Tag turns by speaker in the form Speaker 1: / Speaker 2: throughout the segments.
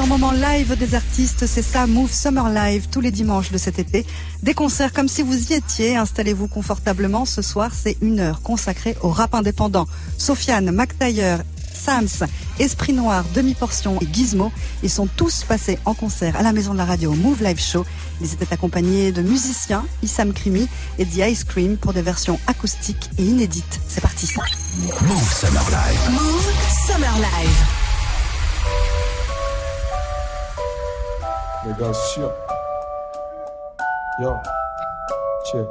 Speaker 1: meilleurs moments live des artistes, c'est ça, Move Summer Live, tous les dimanches de cet été. Des concerts comme si vous y étiez, installez-vous confortablement. Ce soir, c'est une heure consacrée au rap indépendant. Sofiane, McTayer, Sams, Esprit Noir, Demi-Portion et Gizmo, ils sont tous passés en concert à la maison de la radio Move Live Show. Ils étaient accompagnés de musiciens, Issam Krimi et The Ice Cream pour des versions acoustiques et inédites. C'est parti.
Speaker 2: Move Summer Live.
Speaker 3: Move Summer Live.
Speaker 4: Les gars, sûr. Yo. Check.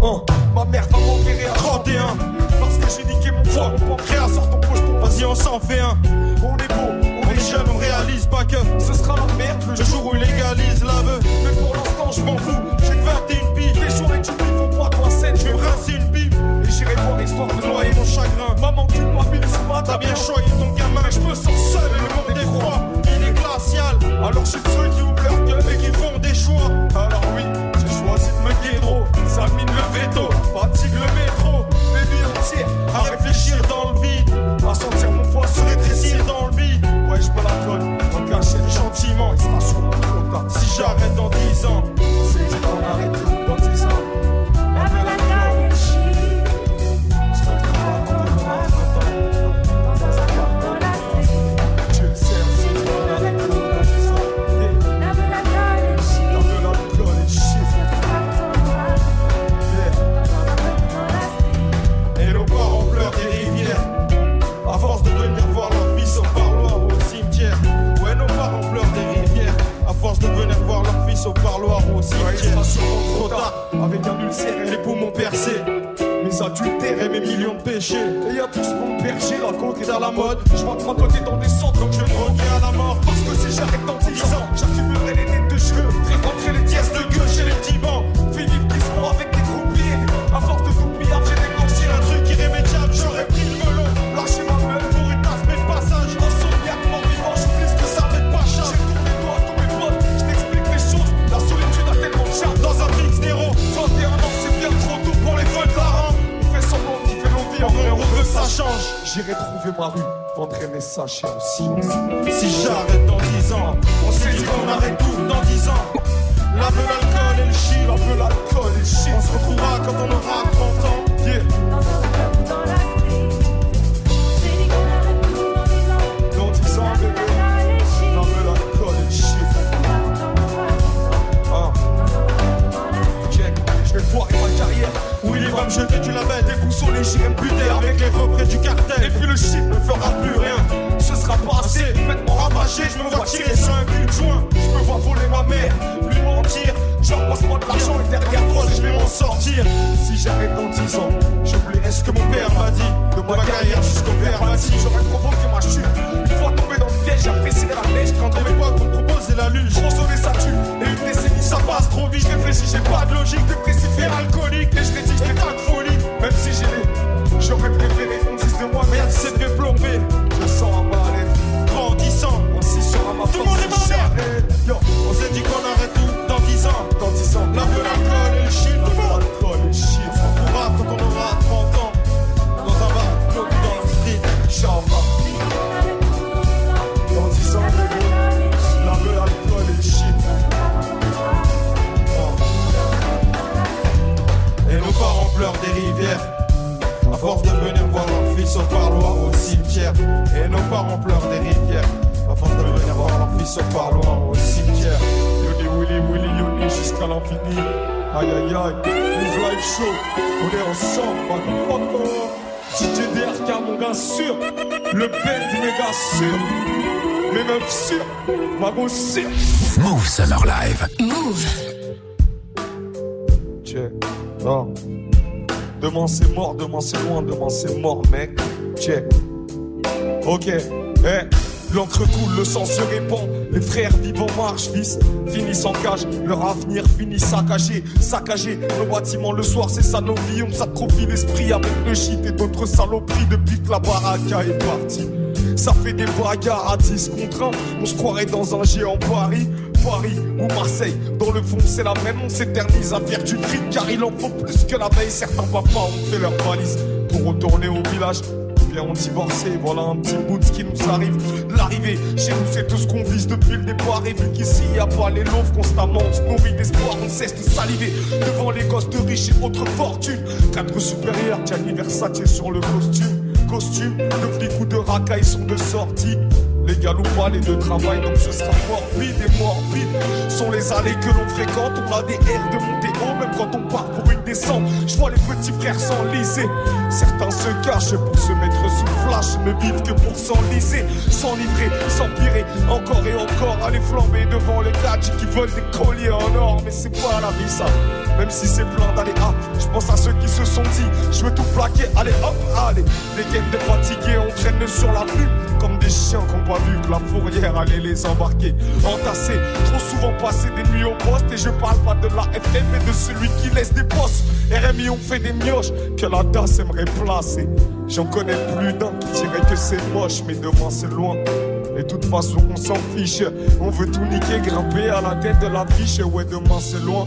Speaker 4: Oh, ma mère va m'enverrer à 31 Parce que j'ai niqué mon foie Mon pancréas sort ton poche ton Vas-y on s'en fait un. On est beau, on, est jeune, on réalise pas que Ce sera la merde le jour où il légalise l'aveu. Mais pour l'instant je m'en fous. J'ai que 21 billes Les jours et tu font pas toi scène Je vais rincer une bille Et j'irai voir histoire de noyer mon chagrin. Maman tu m'habilles pas T'as bien choisi ton gamin. Je me sens seul et le monde est froid Alors je suis ceux qui ouvrent leur et qui font des choix. Alors oui j'ai choisi de me guédro Ça mine le veto Fatigue le métro. Baby entier À réfléchir dans le vide À sentir mon foie se rétrécir dans le vide. Ouais je me la colle En cacher gentiment Il sera sûrement trop tard Si j'arrête dans 10 ans C'est dit qu'on ça passe trop vite. Je réfléchis, j'ai pas de logique. Dépressif et alcoolique. Et je rédige des tas force de venir voir leur fils au parloir au cimetière. Et nos parents pleurent des rivières. À force de venir voir leur fils au parloir au cimetière. Yoni Willy Willy Yoni jusqu'à l'infini. Aïe aïe aïe. Move Live Show. On est ensemble, motherfucker. DJ DRK, mon gars sûr. Le bel du méga sûr. Les meufs sûrs. Ma go sûr.
Speaker 2: Move Summer Live.
Speaker 3: Move.
Speaker 4: Check. Non. Demain c'est mort, demain c'est loin, demain c'est mort, mec. Check. Ok. Eh. L'encre coule, le sang se répand. Les frères vivent en marche, fils, finissent en cage. Leur avenir finit saccagé, saccagé. Nos bâtiments le soir, c'est ça nos vies. On s'atrophie l'esprit avec le shit et d'autres saloperies depuis que la baraka est partie. Ça fait des bagarres à 10 contre 1. On se croirait dans un géant Paris. Paris ou Marseille, dans le fond c'est la même, on s'éternise à faire du fric car il en faut plus que la veille. Certains papas ont fait leur valise pour retourner au village. bien ont divorcé. Voilà un petit bout de ce qui nous arrive. L'arrivée, chez nous, c'est tout ce qu'on vise depuis le départ. Et vu qu'ici, y a pas les loaves constamment, on se nourrit d'espoir, on cesse de saliver devant les gosses de riches et autres fortunes. Cadre supérieur, Gianni Versace sur le costume. Costume de flic ou de racaille sont de sortie. Légal ou pas, les deux travaillent, donc ce sera morbide et morbide. Sont les allées que l'on fréquente, on a des airs de monter haut, même quand on part pour une descente. Je vois les petits frères s'enliser. Certains se cachent pour se mettre sous flash, ne vivent que pour s'enliser, s'enivrer, s'empirer, encore et encore, aller flamber devant les gadgets qui veulent des colliers en or. Mais c'est pas la vie ça, même si c'est plein d'aller ah, je pense à ceux qui se sont dit, je veux tout plaquer, allez hop, allez. Les gaines de fatigués, on traîne sur la rue comme des chiens qu'on pas vu que la fourrière allait les embarquer. Entassés, trop souvent passé des nuits au poste. Et je parle pas de la FM, mais de celui qui laisse des postes. RMI ont fait des mioches que la DAS aimerait placer. J'en connais plus d'un qui dirait que c'est moche, mais demain c'est loin. Et de toute façon, on s'en fiche. On veut tout niquer, grimper à la tête de la fiche. Ouais, demain c'est loin,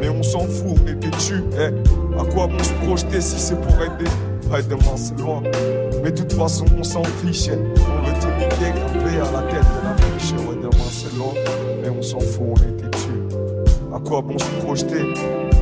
Speaker 4: mais on s'en fout, on est têtu. Eh, à quoi bon se projeter si c'est pour aider? Ouais, demain c'est loin, mais de toute façon, on s'en fiche. On veut tout niquer, grimper à la tête de la fiche. Ouais, demain c'est loin, mais on s'en fout, on est têtu. À quoi bon se projeter?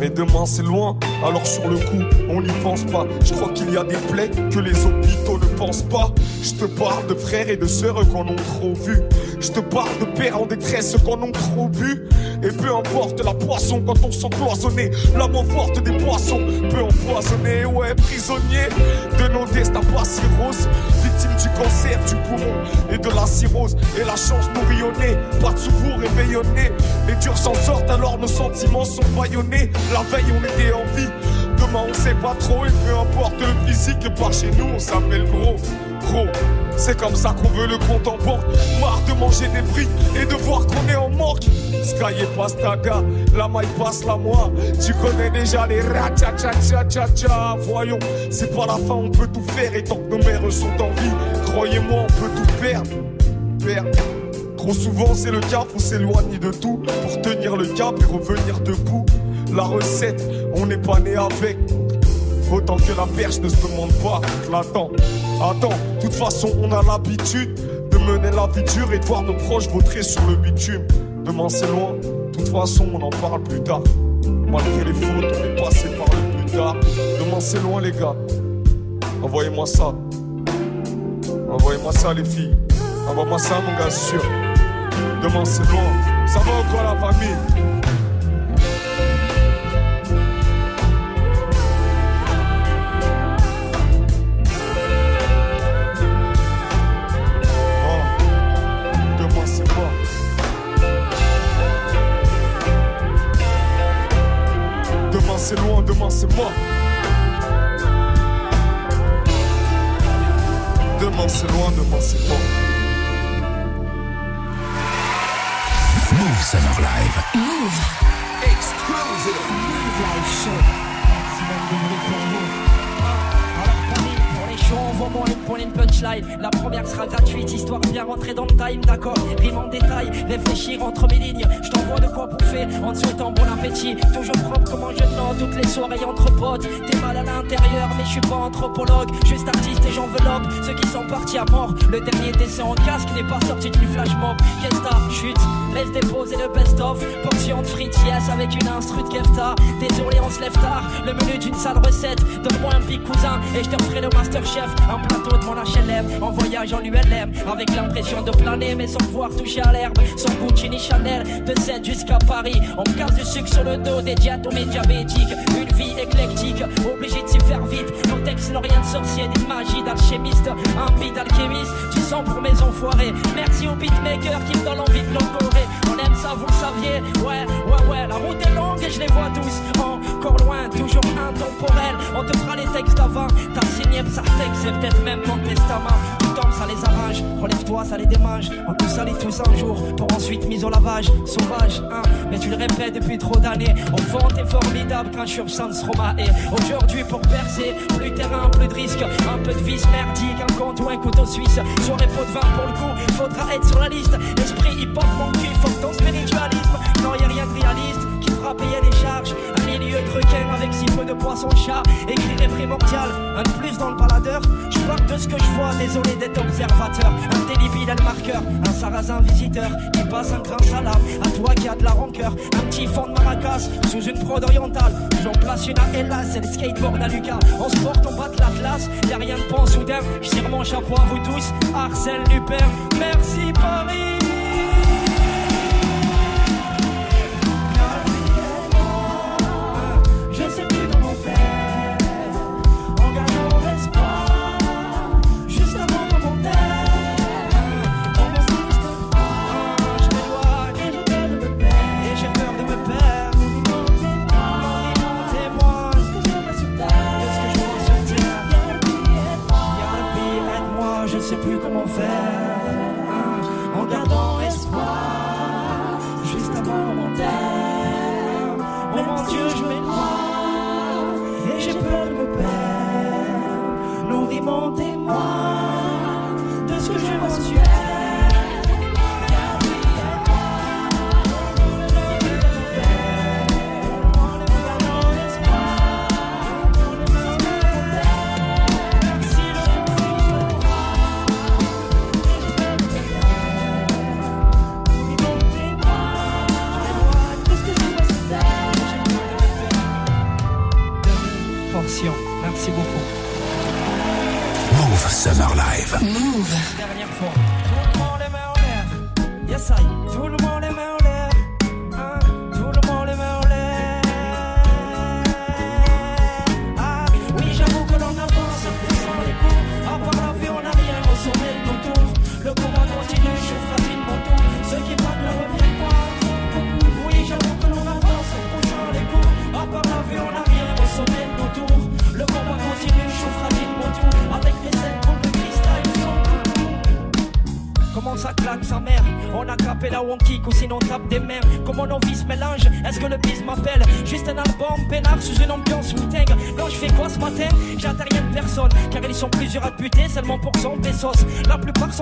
Speaker 4: Mais demain c'est loin, alors sur le coup, on n'y pense pas. Je crois qu'il y a des plaies que les hôpitaux ne pensent pas. Je te parle de frères et de sœurs qu'on ont trop vu. Je te parle de pères en détresse qu'on ont trop bu. Et peu importe la poisson quand on sent cloisonné, l'amour forte des poissons peut empoisonner. Ouais, prisonnier de nos destins pas si roses. Du cancer, du poumon et de la cirrhose. Et la chance nous rayonner, pas de secours réveillonner. Les durs s'en sortent alors nos sentiments sont baillonnés. La veille on était en vie, demain on sait pas trop. Et peu importe le physique, par chez nous on s'appelle gros. Gros, c'est comme ça qu'on veut le compte en banque. Marre de manger des briques et de voir qu'on est en manque. Sky et Pastaga, la maille passe la moi. Tu connais déjà les cha cha cha cha Voyons, c'est pas la fin, on peut tout faire. Et tant que nos mères sont en vie, croyez-moi, on peut tout perdre. Perdre. Trop souvent, c'est le cap, on s'éloigne de tout pour tenir le cap et revenir debout. La recette, on n'est pas né avec. Autant que la perche ne se demande pas, l'attends. Attends, de toute façon, on a l'habitude de mener la vie dure et de voir nos proches vautrer sur le bitume. Demain c'est loin, de toute façon, on en parle plus tard. Malgré les fautes, on est passé par le plus tard. Demain c'est loin, les gars. Envoyez-moi ça. Envoyez-moi ça, les filles. Envoyez-moi ça, mon gars, sûr. Demain c'est loin. Ça va encore la famille? C'est loin, demain c'est moi. Demain c'est loin, demain c'est moi.
Speaker 2: Move Summer Live.
Speaker 3: Move.
Speaker 5: Exclusive.
Speaker 3: Move Live Show.
Speaker 6: La première sera gratuite, histoire bien rentrer dans le time, d'accord Rime en détail, réfléchir entre mes lignes. Je t'envoie de quoi bouffer en te souhaitant bon appétit. Toujours propre comme un jeune homme, toutes les soirées entre potes. T'es mal à l'intérieur, mais je suis pas anthropologue. Juste artiste et j'enveloppe ceux qui sont partis à mort. Le dernier décès en casque n'est pas sorti du flash mob. Qu'est-ce que chute Laisse déposer le best-of. De avec une instru de Kefta. Désolé, on se lève tard. Le menu d'une sale recette. Donne-moi un big cousin et je te le Masterchef. Un plateau de mon HLM. En voyage en ULM. Avec l'impression de planer, mais sans pouvoir toucher à l'herbe. Sans Gucci ni Chanel. De 7 jusqu'à Paris. On me casse du sucre sur le dos des diatomées diabétiques. Une vie éclectique. Obligé de s'y faire vite. Nos textes n'ont rien de sorcier. Des magies d'alchimiste. Un beat alchimiste. Tu sens pour mes enfoirés. Merci aux beatmakers qui me donnent envie de l'encorer. Ça, vous le saviez. Ouais, ouais, ouais. La route est longue et je les vois tous. Encore loin, toujours intemporel. On te fera les textes avant. T'as signé Psartex, c'est peut-être même ton testament. Tout tombe, ça les arrange. Relève-toi, ça les démange. Salit tous un jour pour ensuite mise au lavage. Sauvage, hein. Mais tu le répètes depuis trop d'années. Vend t'es formidable quand je suis sans Roma. Et aujourd'hui, pour percer, plus terrain, plus de risque. Un peu de vis merdique, un compte ou un couteau suisse. Soirée pot de vin pour le coup, faudra être sur la liste. Esprit hip-hop, mon cul, faut ton spiritualisme. Non, y rien de réaliste payer des charges. Un milieu de avec si peu de poissons chat. Écrire est primordial, un de plus dans le baladeur. Je parle de ce que je vois, désolé d'être observateur. Un délibile le marqueur, un sarrasin visiteur qui passe un grand salam. À toi qui a de la rancœur, un petit fond de maracas sous une prod orientale. J'en place une à Ella, c'est le skateboard à Lucas. On se porte, on bat de la classe, y a rien de bon soudain. Je tire mon chapeau à vous tous, Arsène Lupin. Merci Paris.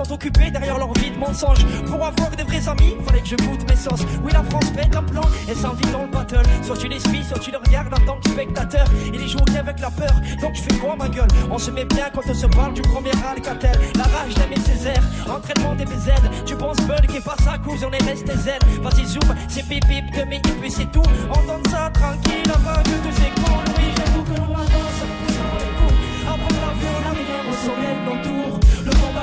Speaker 6: Sont occupés derrière leur vie de mensonge. Pour avoir des vrais amis Fallait que je goûte mes sauces. Oui la France pète un plan et s'envie dans le battle. Soit tu les suis soit tu les regardes en tant que spectateur. Il est joué avec la peur Donc je fais quoi ma gueule? On se met bien quand on se parle du premier Alcatel. La rage d'aimer Césaire Entraînement des BZ Tu penses Bud qui passe à cause on est resté zen Vas-y zoom c'est bip bip de mes et puis c'est tout. On donne ça tranquille avant que tout s'écoule Oui j'avoue que l'on avance poussant les coups. Après la vie on a rien au sommet de nos tours Le combat continue je fragile nos tours Ceux qui partent ne reviennent pas comme ça beaucoup Oui j'avoue que l'on avance en poussant les coups Après la rien au sommet de nos tours Le combat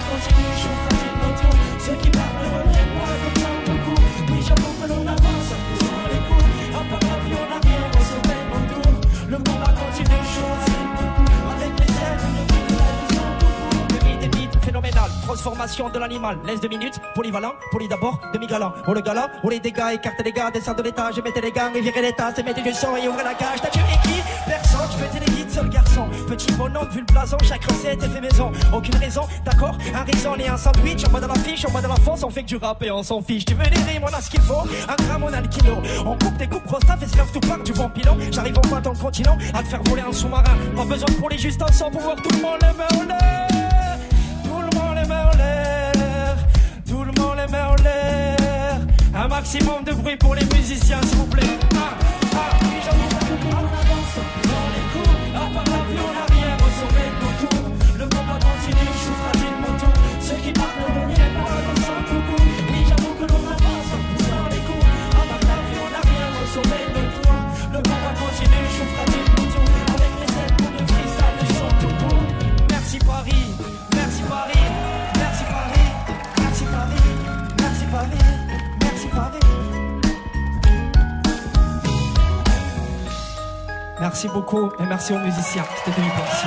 Speaker 6: transformation de l'animal. Laisse deux minutes, polyvalent, poly d'abord, demi-galant. Oh le gala, oh les dégâts, écartez les gars, descendez de l'étage, et mettez les gants, et virez les tasses, et mettez du sang, et ouvrez la cage. T'as tué qui? Personne, je mettais les guides, seul garçon. Petit bonhomme, vu le blason, chaque recette est fait maison. Aucune raison, d'accord Un raisin et un sandwich, en bas de la fiche, en bas de la fosse, on fait que du rap et on s'en fiche. Tu veux des rimes, on a ce qu'il faut, un gramme, on a le kilo. On coupe des coupes rostaf et se lève tout part du bon pilon. J'arrive en bas dans le continent, à te faire voler un sous-marin. Pas besoin de rouler juste ensemble pour voir tout le monde les mains en l'air. Tout le monde les mains en l'air. Tout le monde les mains en l'air. Un maximum de bruit pour les musiciens, s'il vous plaît. Ah, ah, À Merci beaucoup et merci aux musiciens. C'était venu penser.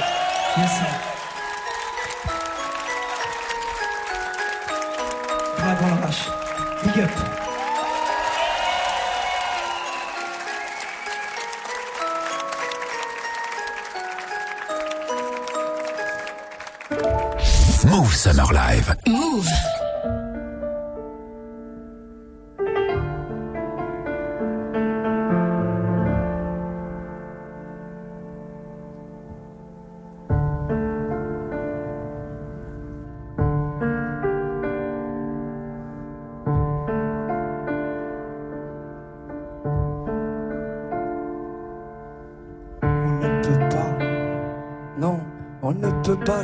Speaker 6: Yes. Bravo la vache. Big up.
Speaker 2: Move Summer Live.
Speaker 3: Move.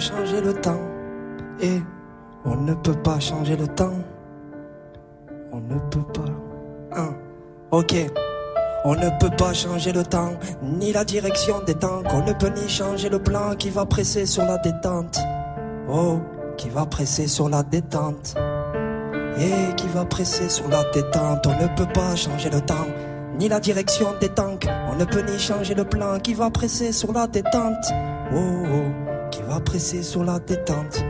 Speaker 6: Changer le temps. Et on ne peut pas changer le temps. On ne peut pas. Hein. Ok. On ne peut pas changer le temps, ni la direction des temps. On ne peut ni changer le plan qui va presser sur la détente. Oh, qui va presser sur la détente. Et qui va presser sur la détente. On ne peut pas changer le temps, ni la direction des tanks. On ne peut ni changer le plan qui va presser sur la détente. Oh, oh presser sur la détente.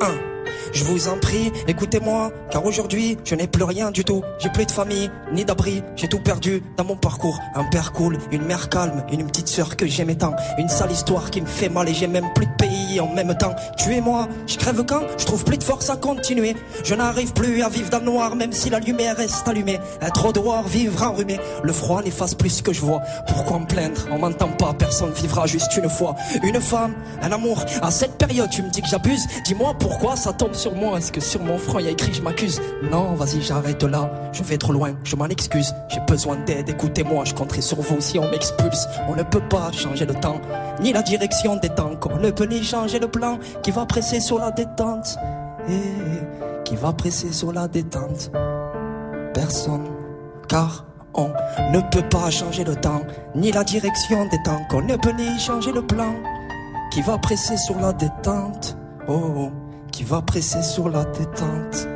Speaker 6: Un. Je vous en prie, écoutez-moi, car aujourd'hui, je n'ai plus rien du tout. J'ai plus de famille, ni d'abri, j'ai tout perdu dans mon parcours. Un père cool, une mère calme, une petite sœur que j'aimais tant. Une sale histoire qui me fait mal et j'ai même plus de en même temps. Tuez-moi, je crève quand Je trouve plus de force à continuer. Je n'arrive plus à vivre dans le noir, même si la lumière reste allumée. Être au dehors, vivre enrhumé. Le froid n'efface plus ce que je vois. Pourquoi me plaindre? On m'entend pas, personne vivra juste une fois. Une femme, un amour. À cette période, tu me dis que j'abuse. Dis-moi pourquoi ça tombe sur moi Est-ce que sur mon front il y a écrit je m'accuse? Non, vas-y, j'arrête là. Je vais trop loin, je m'en excuse. J'ai besoin d'aide, écoutez-moi, je compterai sur vous si on m'expulse. On ne peut pas changer le temps, ni la direction des temps. On ne peut ni changer le plan qui va presser sur la détente. Et qui va presser sur la détente. Personne, car on ne peut pas changer le temps, ni la direction des temps. On ne peut ni changer le plan qui va presser sur la détente. Oh, oh qui va presser sur la détente.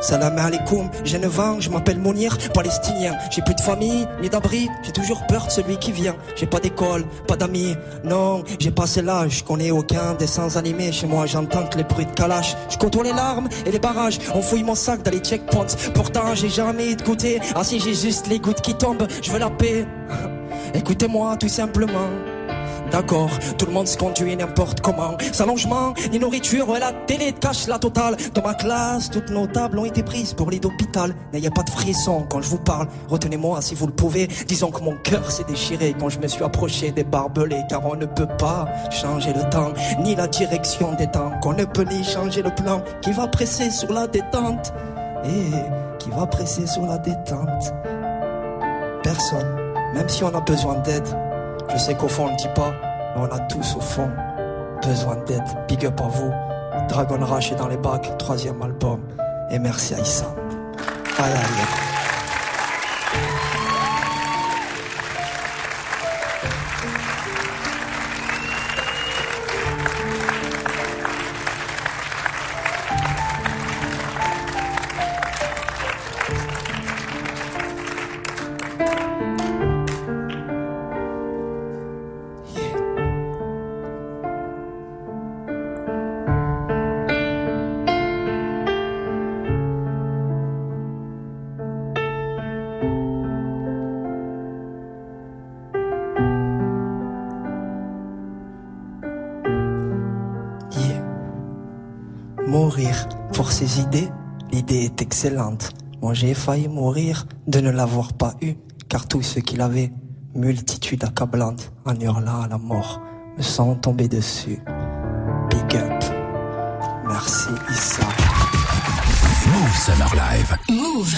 Speaker 6: Salam alaikum, j'ai 9 ans, je m'appelle Mounir, palestinien. J'ai plus de famille, ni d'abri, j'ai toujours peur de celui qui vient. J'ai pas d'école, pas d'amis, non, j'ai passé l'âge, je connais aucun des sans animés. Chez moi, j'entends que les bruits de calache. Je les larmes et les barrages, on fouille mon sac dans les checkpoints. Pourtant, j'ai jamais de goûter, ah si j'ai juste les gouttes qui tombent, je veux la paix. Écoutez-moi tout simplement. D'accord, tout le monde se conduit n'importe comment. Sans logement, ni nourriture, ouais, la télé cache la totale. Dans ma classe, toutes nos tables ont été prises pour lit d'hôpital. N'ayez pas de frisson quand je vous parle. Retenez-moi si vous le pouvez. Disons que mon cœur s'est déchiré quand je me suis approché des barbelés. Car on ne peut pas changer le temps, ni la direction des temps. Qu'on ne peut ni changer le plan qui va presser sur la détente. Et qui va presser sur la détente. Personne, même si on a besoin d'aide. Je sais qu'au fond on ne dit pas, mais on a tous au fond besoin d'aide. Big up à vous. Dragon Rush est dans les bacs, troisième album. Et merci à Issa. Aïe aïe. Mourir pour ses idées, l'idée est excellente. Moi j'ai failli mourir de ne l'avoir pas eu, car tout ce qu'il avait, multitude accablante, en hurlant à la mort, me sont tombés dessus. Big up. Merci Issa.
Speaker 2: Move Summer Live.
Speaker 3: Move.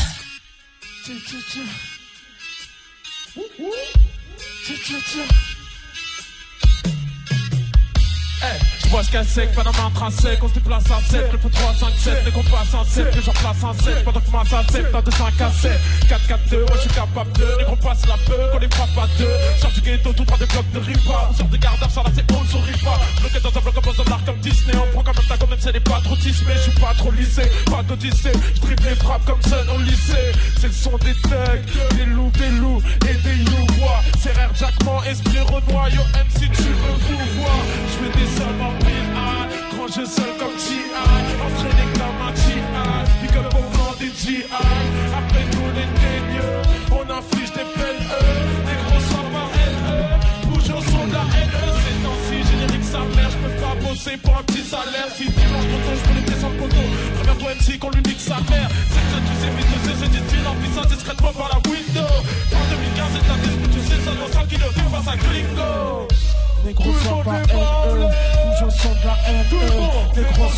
Speaker 7: Ce qu'elle sec, pas dans intrinsèque, on se déplace à 7, le feu 3, 5, 7, les qu'on passe en 7, que j'en place en 7, pendant que moi ça 7, dans 2, 5 à 7, 4, 4, 2, moi je suis capable de, les qu'on passe la peur, qu'on les frappe à deux, sors du ghetto, tout droit des blocs de ripa, on sort des gardes, ça là c'est on sur ripa, bloqué dans un bloc en dans l'art comme Disney, on prend quand même ta gomme, même si elle est pas trop tismée, je suis pas trop lissé, pas d'odyssée, je les frappes comme Sun au lycée, c'est le son des thugs, des loups, des loups et des youvois, c'est rare Jackman, esprit Renoir, yo MC tu veux pouvoir, je des sommes en pile grand jeu seul comme. Entraîné des G.I. Après nous les dénieux, on inflige des peines E. Des gros soins par LE. Bouge au son de la LE. C'est temps-ci, générique sa mère, je peux pas bosser pour un petit salaire. Si tu manges poteau, je peux les descendre poteau. Préviens-toi MC qu'on lui nique sa mère. C'est ça, tu sais, vite de c'est du style en puissance discrètement par la window. En 2015, c'est un disque, tu sais, ça doit 100 kilos, tu face à Gringo. Négro sois pas NE, bouge au son de la NE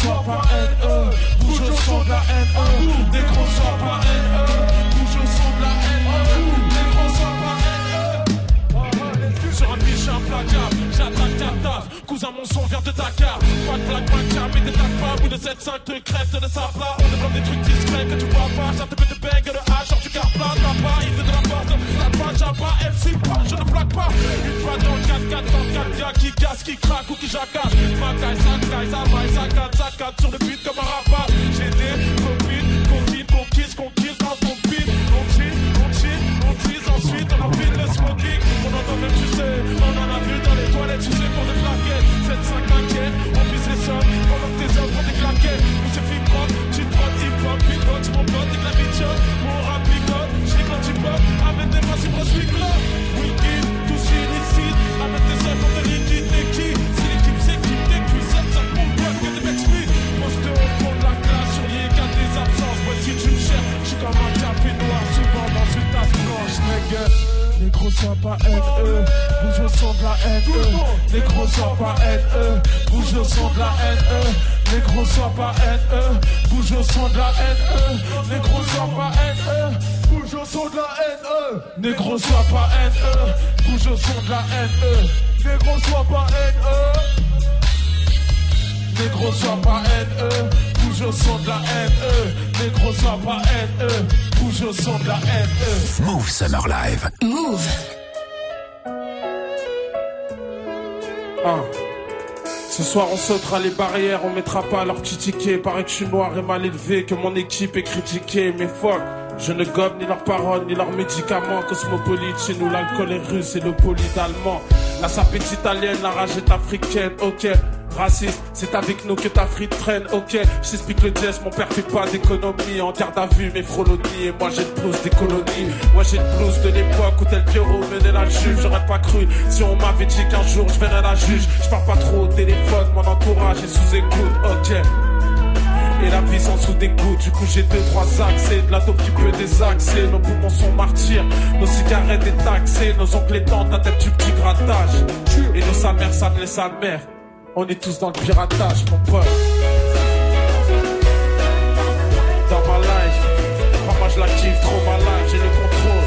Speaker 7: sois pas NE, bouge au son de la NE des pas. Bout de 7-5 te crête de sa plat. On développe des trucs discrets que tu vois pas. Ça te fait de bang de hache, genre du car plat. T'as pas, il fait de la porte. T'as pas, j'ai pas, MC pas, je ne plaque pas. Une fois dans le 4-4, dans le 4 gars qui casse, qui craque ou qui jacasse. Ma caille, ça caille, ça maille, ça ça sur le beat comme un rapat. J'ai des copines, copines, conquises, conquises dans ton beat. On cheat, on cheat, on tease, ensuite on le smoking. On entend même, tu sais, on en a vu dans les toilettes, tu sais, pour des plaquettes. 7-5 inquiets, on vise les sommes, Négro sois pas haine, bouge au son de la haine, négro sois pas haine, bouge au son de la haine, négro sois pas haine, bouge au son de la haine, négro sois pas haine, bouge haine, négro sois pas haine, bouge au son de la haine, négro sois pas haine, négro sois pas haine, bouge au son de la haine, négro sois pas haine, bouge au son de la haine.
Speaker 2: Move Summer Live.
Speaker 3: Move.
Speaker 7: Ah. Ce soir on sautera les barrières, on mettra pas leur petit ticket. Paraît que je suis noir et mal élevé, que mon équipe est critiquée, mais fuck. Je ne gobe ni leurs paroles, ni leurs médicaments. Cosmopolite, chez nous l'alcool est russe et le poli d'allemand. La sape est italienne, la rage est africaine, ok. Raciste, c'est avec nous que ta frite traîne, ok. Je t'explique le jazz, mon père fait pas d'économie. En garde à vue, mes frolonies. Et moi j'ai le blues des colonies. Moi j'ai le blues de l'époque où tel Pierrot menait la juge. J'aurais pas cru si on m'avait dit qu'un jour je verrais la juge. Je parle pas trop au téléphone, mon entourage est sous écoute, ok. Et la sans sous des gouttes, du coup j'ai deux, trois accès. De la qui peut désaxer, nos poumons sont martyrs. Nos cigarettes détaxées, nos ongles et tantes, la tête du petit grattage. Et nos sa mère, ça ne laisse sa mère On est tous dans le piratage, mon pote. Dans ma life, crois-moi je l'active trop ma life, j'ai le contrôle.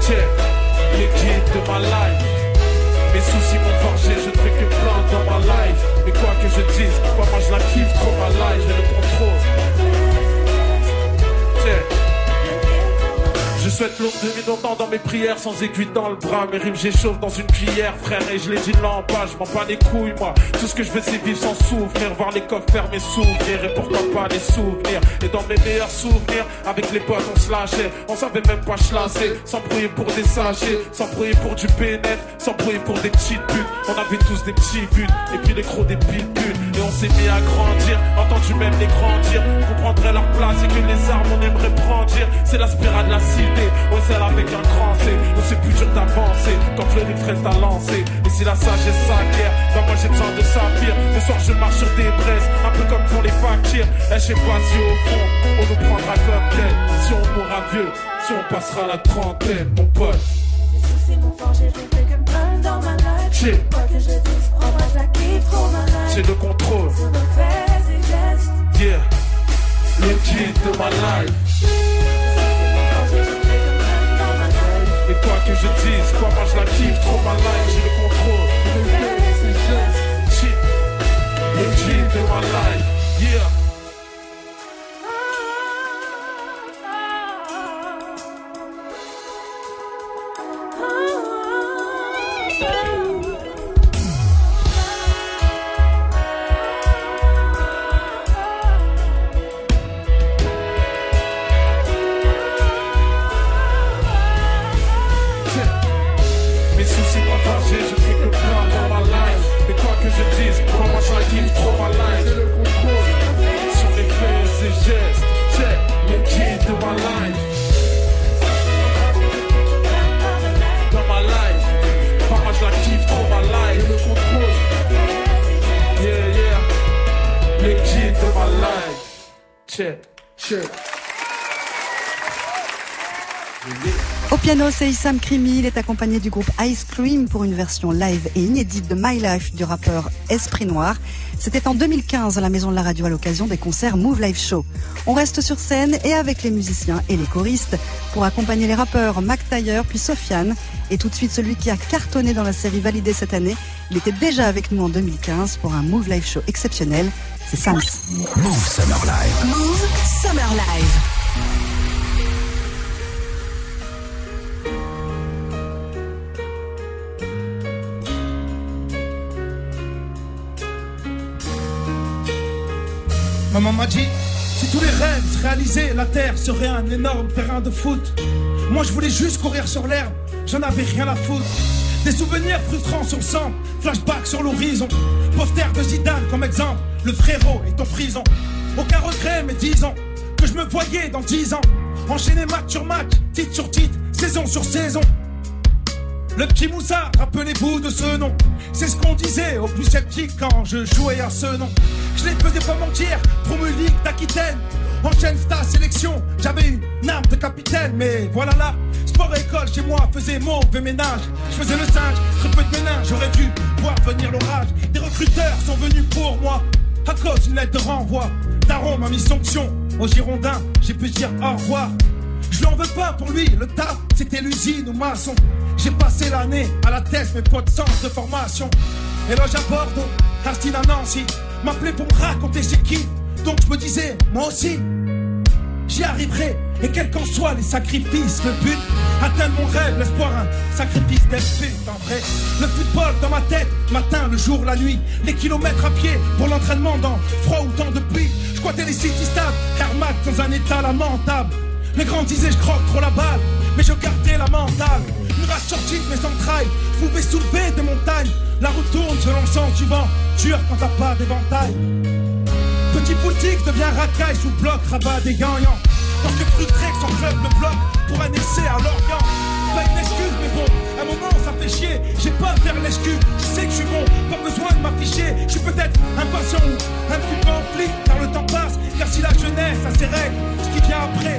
Speaker 7: Tiens, les guides de ma life mes soucis m'ont forgé, je ne fais que plaindre dans ma life. Mais quoi que je dise, quoi moi je la kiffe trop ma life, j'ai le contrôle. Je souhaite longue de longtemps dans mes prières sans aiguille dans le bras. Mes rimes j'échauffe dans une cuillère, frère, et je l'ai dit là en je m'en bats les couilles, moi. Tout ce que je veux c'est vivre sans souffrir, voir les coffres fermés s'ouvrir, et pourquoi pas les souvenirs. Et dans mes meilleurs souvenirs, avec les potes on se lâchait, on savait même pas chlasser, s'embrouiller pour des sachets, s'embrouiller pour du pénètre, s'embrouiller pour des petites putes. On avait tous des petits buts, et puis les gros des pitbulls. Et on s'est mis à grandir, entendu même les grandir, qu'on prendrait leur place et que les armes on aimerait brandir. C'est la spirale de la cité. Ouais, celle avec un grand C. Oh, c'est plus dur d'avancer quand Fleury reste à lancer. Et si la sagesse s'acquiert, bah moi j'ai besoin de saphir. Ce soir je marche sur des braises, un peu comme pour les factures. Et je sais pas si au fond on nous prendra comme tel. Si on mourra vieux, si on passera la trentaine, mon pote.
Speaker 8: Les soucis m'ont forgé, je fais que me prendre dans ma life.
Speaker 7: J'ai-
Speaker 8: que je dise, crois-moi, je la kiffe trop ma life.
Speaker 7: J'ai le contrôle,
Speaker 8: Sur nos faits et gestes.
Speaker 7: yeah. Le guide de ma life. Quoi que je dise, quoi moi je la kiffe trop ma life, j'ai le contrôle. Le guide de ma life, yeah.
Speaker 1: Krimi. Il est accompagné du groupe Ice Cream pour une version live et inédite de My Life du rappeur Esprit Noir. C'était en 2015 à la Maison de la Radio à l'occasion des concerts Move Live Show. On reste sur scène et avec les musiciens et les choristes pour accompagner les rappeurs Mac Taylor puis Sofiane. Et tout de suite celui qui a cartonné dans la série validée cette année. Il était déjà avec nous en 2015 pour un Move Live Show exceptionnel. C'est Sams.
Speaker 2: Move Summer Live.
Speaker 3: Move Summer Live.
Speaker 9: Maman m'a dit, si tous les rêves se réalisaient, la terre serait un énorme terrain de foot. Moi je voulais juste courir sur l'herbe, j'en avais rien à foutre. Des souvenirs frustrants sur le sang, flashback sur l'horizon. Poster de Zidane comme exemple, le frérot est en prison. Aucun regret, mais disons que je me voyais dans 10 ans. Enchaîner match sur match, titre sur titre, saison sur saison. Le petit Moussa, rappelez-vous de ce nom. C'est ce qu'on disait aux plus sceptiques quand je jouais à ce nom. Je les faisais pas mentir, promu Ligue d'Aquitaine. Enchaîne sta sélection, j'avais une arme de capitaine, mais voilà là, sport et école chez moi faisait mauvais ménage. Je faisais le singe, très peu de ménage, j'aurais dû voir venir l'orage. Des recruteurs sont venus pour moi, à cause d'une lettre de renvoi. Daron m'a mis sanction, aux Girondins, j'ai pu dire au revoir. Je l'en veux pas pour lui, le taf, c'était l'usine ou maçon. J'ai passé l'année à la mais pas de sens de formation. Éloge à Bordeaux, Arstine à Nancy, m'appelait pour me raconter c'est qui. Donc je me disais, moi aussi, j'y arriverai. Et quels qu'en soient les sacrifices, le but, atteindre mon rêve, l'espoir, un sacrifice d'esprit, en vrai. Le football dans ma tête, matin, le jour, la nuit. Les kilomètres à pied pour l'entraînement dans froid ou temps de pluie. Je squattais les city stades, Air Max dans un état lamentable. Les grands disaient je croque trop la balle, mais je gardais la mentale. Une rage sortie de mes entrailles, je pouvais soulever des montagnes. La route tourne selon le sens du vent, dur quand t'as pas d'éventail. Petit boutique devient racaille sous bloc, rabat des gagnants. Parce que frustré que son club me bloque pour un essai à Lorient. Pas une excuse, mais bon, à un moment ça fait chier. J'ai pas à faire l'excuse, je sais que je suis bon, pas besoin de m'afficher. Je suis peut-être impatient ou un petit peu en flic, car le temps passe. Car si la jeunesse a ses règles, ce qui vient après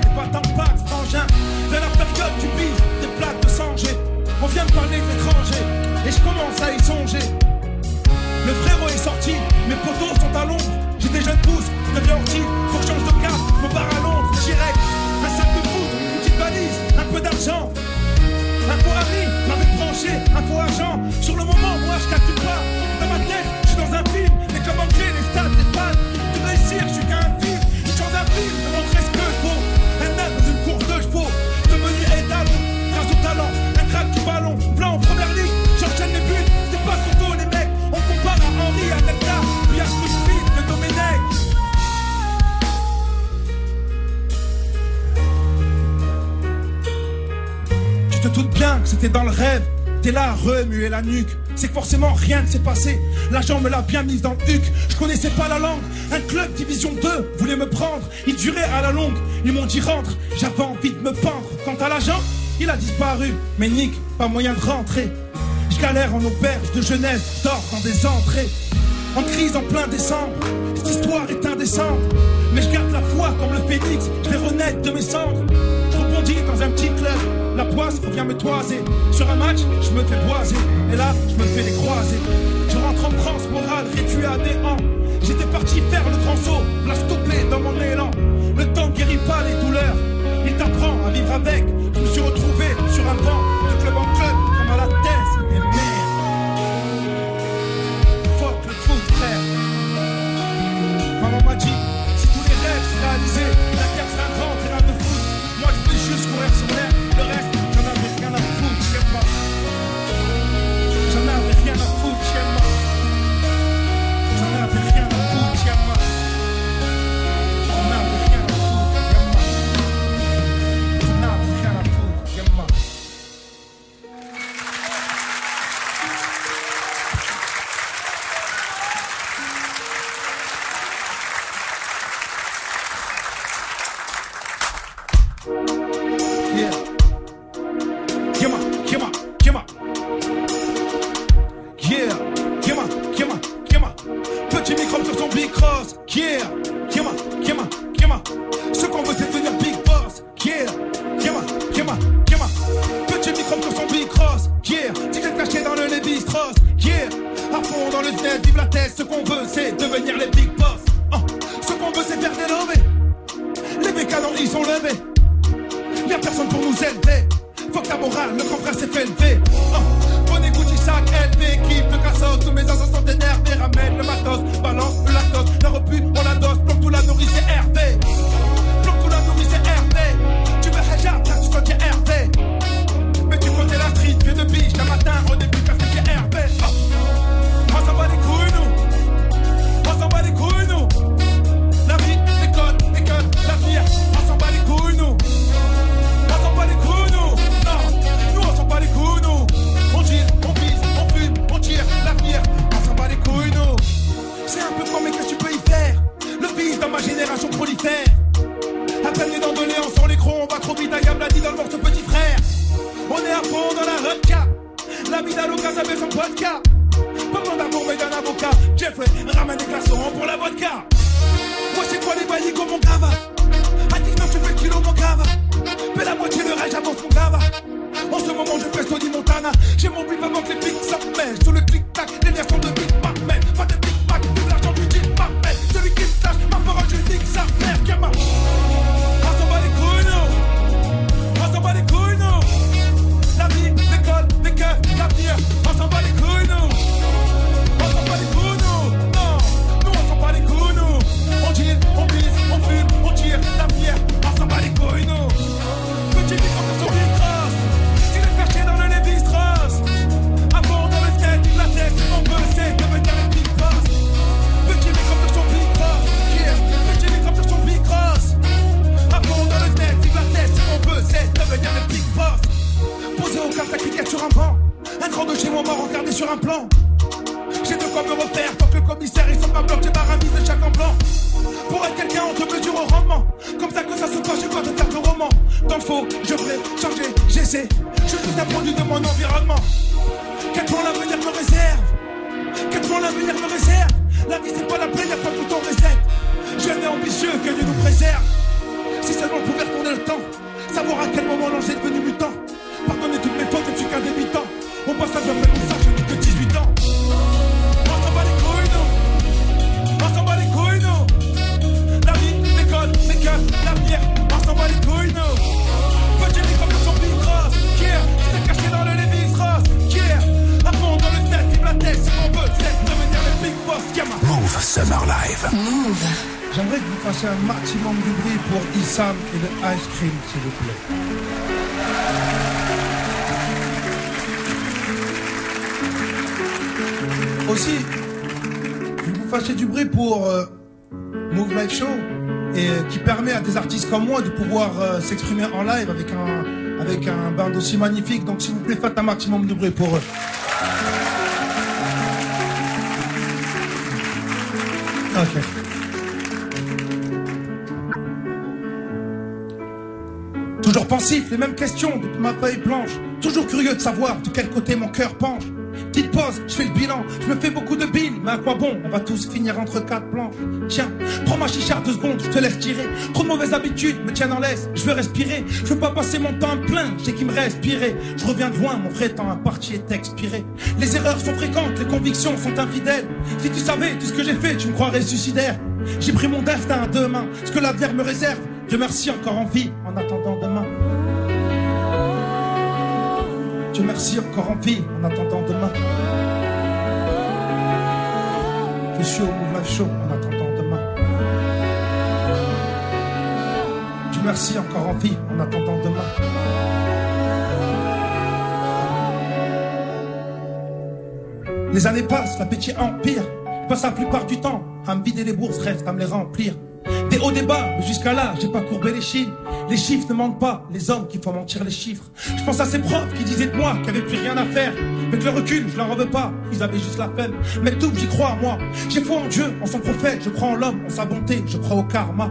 Speaker 9: dans le rêve. T'es là à remuer la nuque. C'est que forcément rien ne s'est passé. L'agent me l'a bien mise dans le huc. Je connaissais pas la langue. Un club division 2 voulait me prendre. Il durait à la longue. Ils m'ont dit rentre. J'avais envie de me pendre. Quant à l'agent, il a disparu. Mais Nick, pas moyen de rentrer. Je galère en auberge de Genève. Dors dans des entrées. En crise en plein décembre. Cette histoire est indécente. Mais je garde la foi comme le phénix. Je vais renaître de mes cendres. Je rebondis dans un petit club. La poisse revient me toiser. Sur un match, je me fais boiser. Et là, je me fais les croiser. Je rentre en France, morale réduit à néant. J'étais parti faire le grand saut. La stopper dans mon élan. Le temps guérit pas les douleurs. Il t'apprend à vivre avec. Je me suis retrouvé sur un banc. De club en club, La vie d'Aloca, avec son vodka. Pas besoin d'un bon mais d'un avocat. Jeffrey, ramène des glaçons pour la vodka. Moi, c'est quoi les baillis comme mon cava À 19, je fais le kilo, mon cava. Mais la moitié de rage avance mon cava. En ce moment, je pèse Tony Montana. J'ai mon bif avant que les pics s'appellent. Sous le clic-tac, les versions de plan. J'ai de quoi me refaire, tant que le commissaire il sort ma bloc, j'ai ma remise de chaque blanc. Pour être quelqu'un, on te mesure au rendement. Comme ça que ça se passe, j'ai pas de faire de roman. Le faux, je ferai changer, j'essaie.
Speaker 2: Move Summer Live.
Speaker 3: Move.
Speaker 9: J'aimerais que vous fassiez un maximum de bruit pour Issam et le ice cream, s'il vous plaît. Aussi, que vous fassiez du bruit pour euh, Move Live Show et euh, qui permet à des artistes comme moi de pouvoir euh, s'exprimer en live avec un avec un band aussi magnifique. Donc s'il vous plaît, faites un maximum de bruit pour eux. Toujours pensif, les mêmes questions depuis ma feuille blanche. Toujours curieux de savoir de quel côté mon cœur penche. Petite pause, je fais le bilan, je me fais beaucoup de billes, mais à quoi bon? On va tous finir entre quatre planches. Tiens, prends ma chicha deux secondes, je te laisse tirer. Trop de mauvaises habitudes me tiennent en laisse, je veux respirer. Je veux pas passer mon temps à plaindre, j'ai qui me respirer. Je reviens de loin, mon vrai temps imparti est expiré. Les erreurs sont fréquentes, les convictions sont infidèles. Si tu savais tout ce que j'ai fait, tu me croirais suicidaire. J'ai pris mon destin à deux mains, ce que l'avenir me réserve. Dieu merci encore en vie, en attendant demain. Dieu merci encore en vie, en attendant demain. Je suis au Life Show, en attendant demain. Dieu merci encore en vie, en attendant demain. Les années passent, l'appétit empire. Je passe la plupart du temps à me vider les bourses, reste à me les remplir. Des hauts débats, mais jusqu'à là, j'ai pas courbé les chines. Les chiffres ne mentent pas, les hommes qui font mentir les chiffres. Je pense à ces profs qui disaient de moi qu'ils avaient plus rien à faire. Avec le recul, je leur en pas, ils avaient juste la peine. Mais tout, j'y crois, moi. J'ai foi en Dieu, en son prophète, je crois en l'homme, en sa bonté, je crois au karma.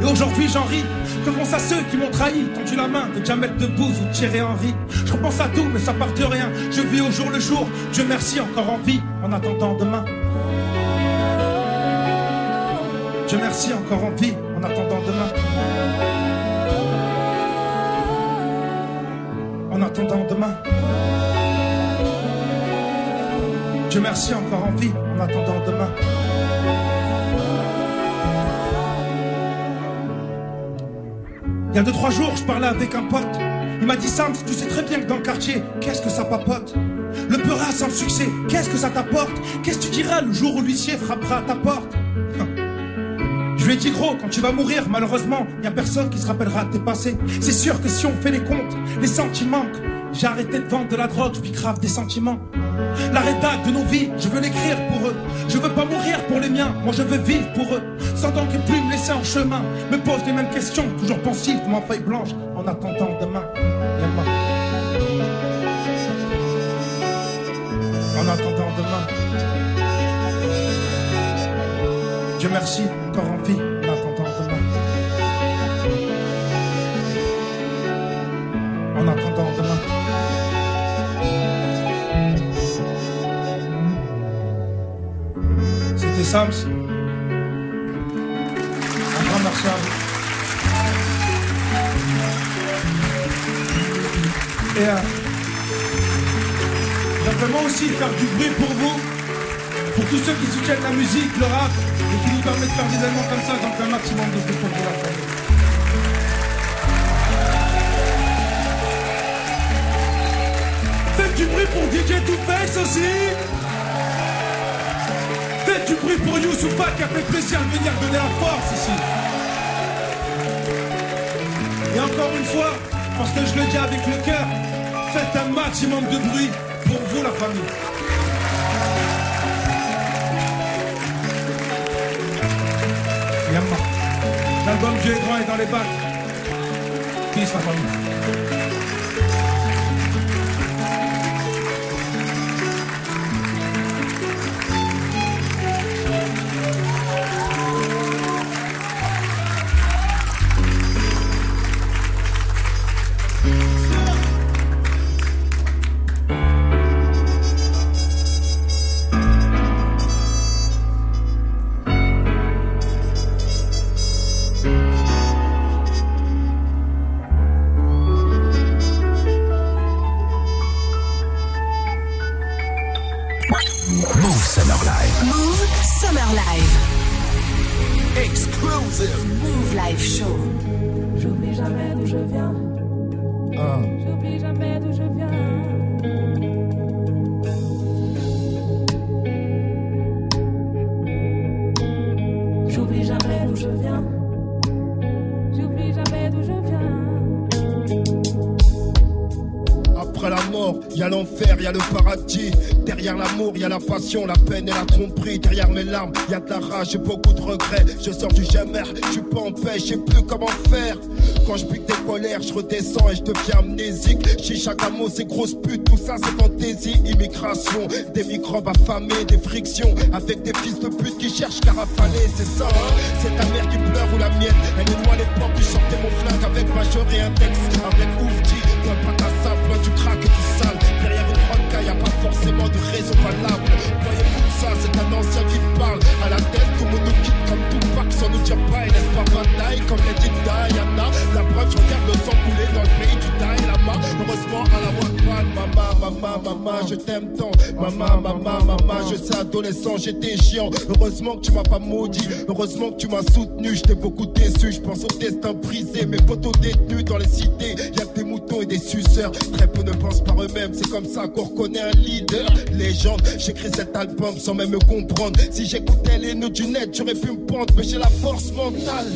Speaker 9: Et aujourd'hui, j'en ris. Que pense à ceux qui m'ont trahi, tendu la main de Jamel Debbouze ou Thierry Henry? Je repense à tout, mais ça part de rien. Je vis au jour le jour. Dieu merci, encore en vie, en attendant demain. Dieu merci, encore en vie, en attendant demain. En attendant demain. Dieu merci encore en vie en attendant demain. Il y a deux, trois jours, je parlais avec un pote. Il m'a dit Sam, tu sais très bien que dans le quartier, qu'est-ce que ça papote? Le peurat sans succès, qu'est-ce que ça t'apporte? Qu'est-ce que tu diras le jour où l'huissier frappera à ta porte? Je lui ai dit gros, quand tu vas mourir, malheureusement, il y a personne qui se rappellera de tes passés. C'est sûr que si on fait les comptes, les sentiments, j'ai arrêté de vendre de la drogue, je vis grave des sentiments. La rédac de nos vies, je veux l'écrire pour eux. Je veux pas mourir pour les miens, moi je veux vivre pour eux. Sans donc plus me laisser en chemin, me pose les mêmes questions, toujours pensif de ma feuille blanche, en attendant demain. Yallah. En attendant demain. Dieu merci, encore en vie, en attendant demain. En attendant demain. C'était Sams. Un grand merci à vous. Et euh, aussi faire du bruit pour vous, pour tous ceux qui soutiennent la musique, le rap, et qui nous permettent de faire des comme ça, fais un maximum de pour la famille. Faites du bruit pour DJ Two-Face aussi Faites du bruit pour Youssoufa qui a fait plaisir de venir donner la force ici. Et encore une fois, parce que je le dis avec le cœur, faites un maximum de bruit pour vous la famille. L'album Dieu est grand est dans les bacs. Peace la famille.
Speaker 10: La peine et la tromperie. Derrière mes larmes, y a de la rage et beaucoup de regrets. Je sors du jamais, je suis pas en paix, je sais plus comment faire. Quand je pique des colères, je redescends et je deviens amnésique. Chez chaque mot, c'est grosse pute, tout ça c'est fantaisie. Immigration, des microbes affamés, des frictions. Avec des fils de pute qui cherchent qu'à c'est ça. hein. c'est ta mère qui pleure ou la mienne. Elle nettoie les portes, puis sortais mon flingue avec majeur et index. Avec oufti, toi pas ta sable, loin du crack et du sale. Y a pas forcément de raison valable. C'est un ancien qui parle. À la tête, le monde nous quitte comme tout pack sans nous dire pas. Et laisse pas bataille comme les dit Diana. La preuve, je regarde le sang couler dans le pays du Dalai. Heureusement, à la Wakwan, maman, maman, maman, je t'aime tant. Maman, maman, maman, je sais adolescent, j'étais chiant. Heureusement que tu m'as pas maudit. Heureusement que tu m'as soutenu. J'étais beaucoup déçu. Je pense au destin brisé. Mes potos détenus dans les cités. Y a que des moutons et des suceurs. Très peu ne pensent par eux-mêmes. C'est comme ça qu'on reconnaît un leader. Légende, j'écris cet album sans même me comprendre. Si j'écoutais les nœuds du net, j'aurais pu me pendre. Mais j'ai la force mentale.